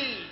free.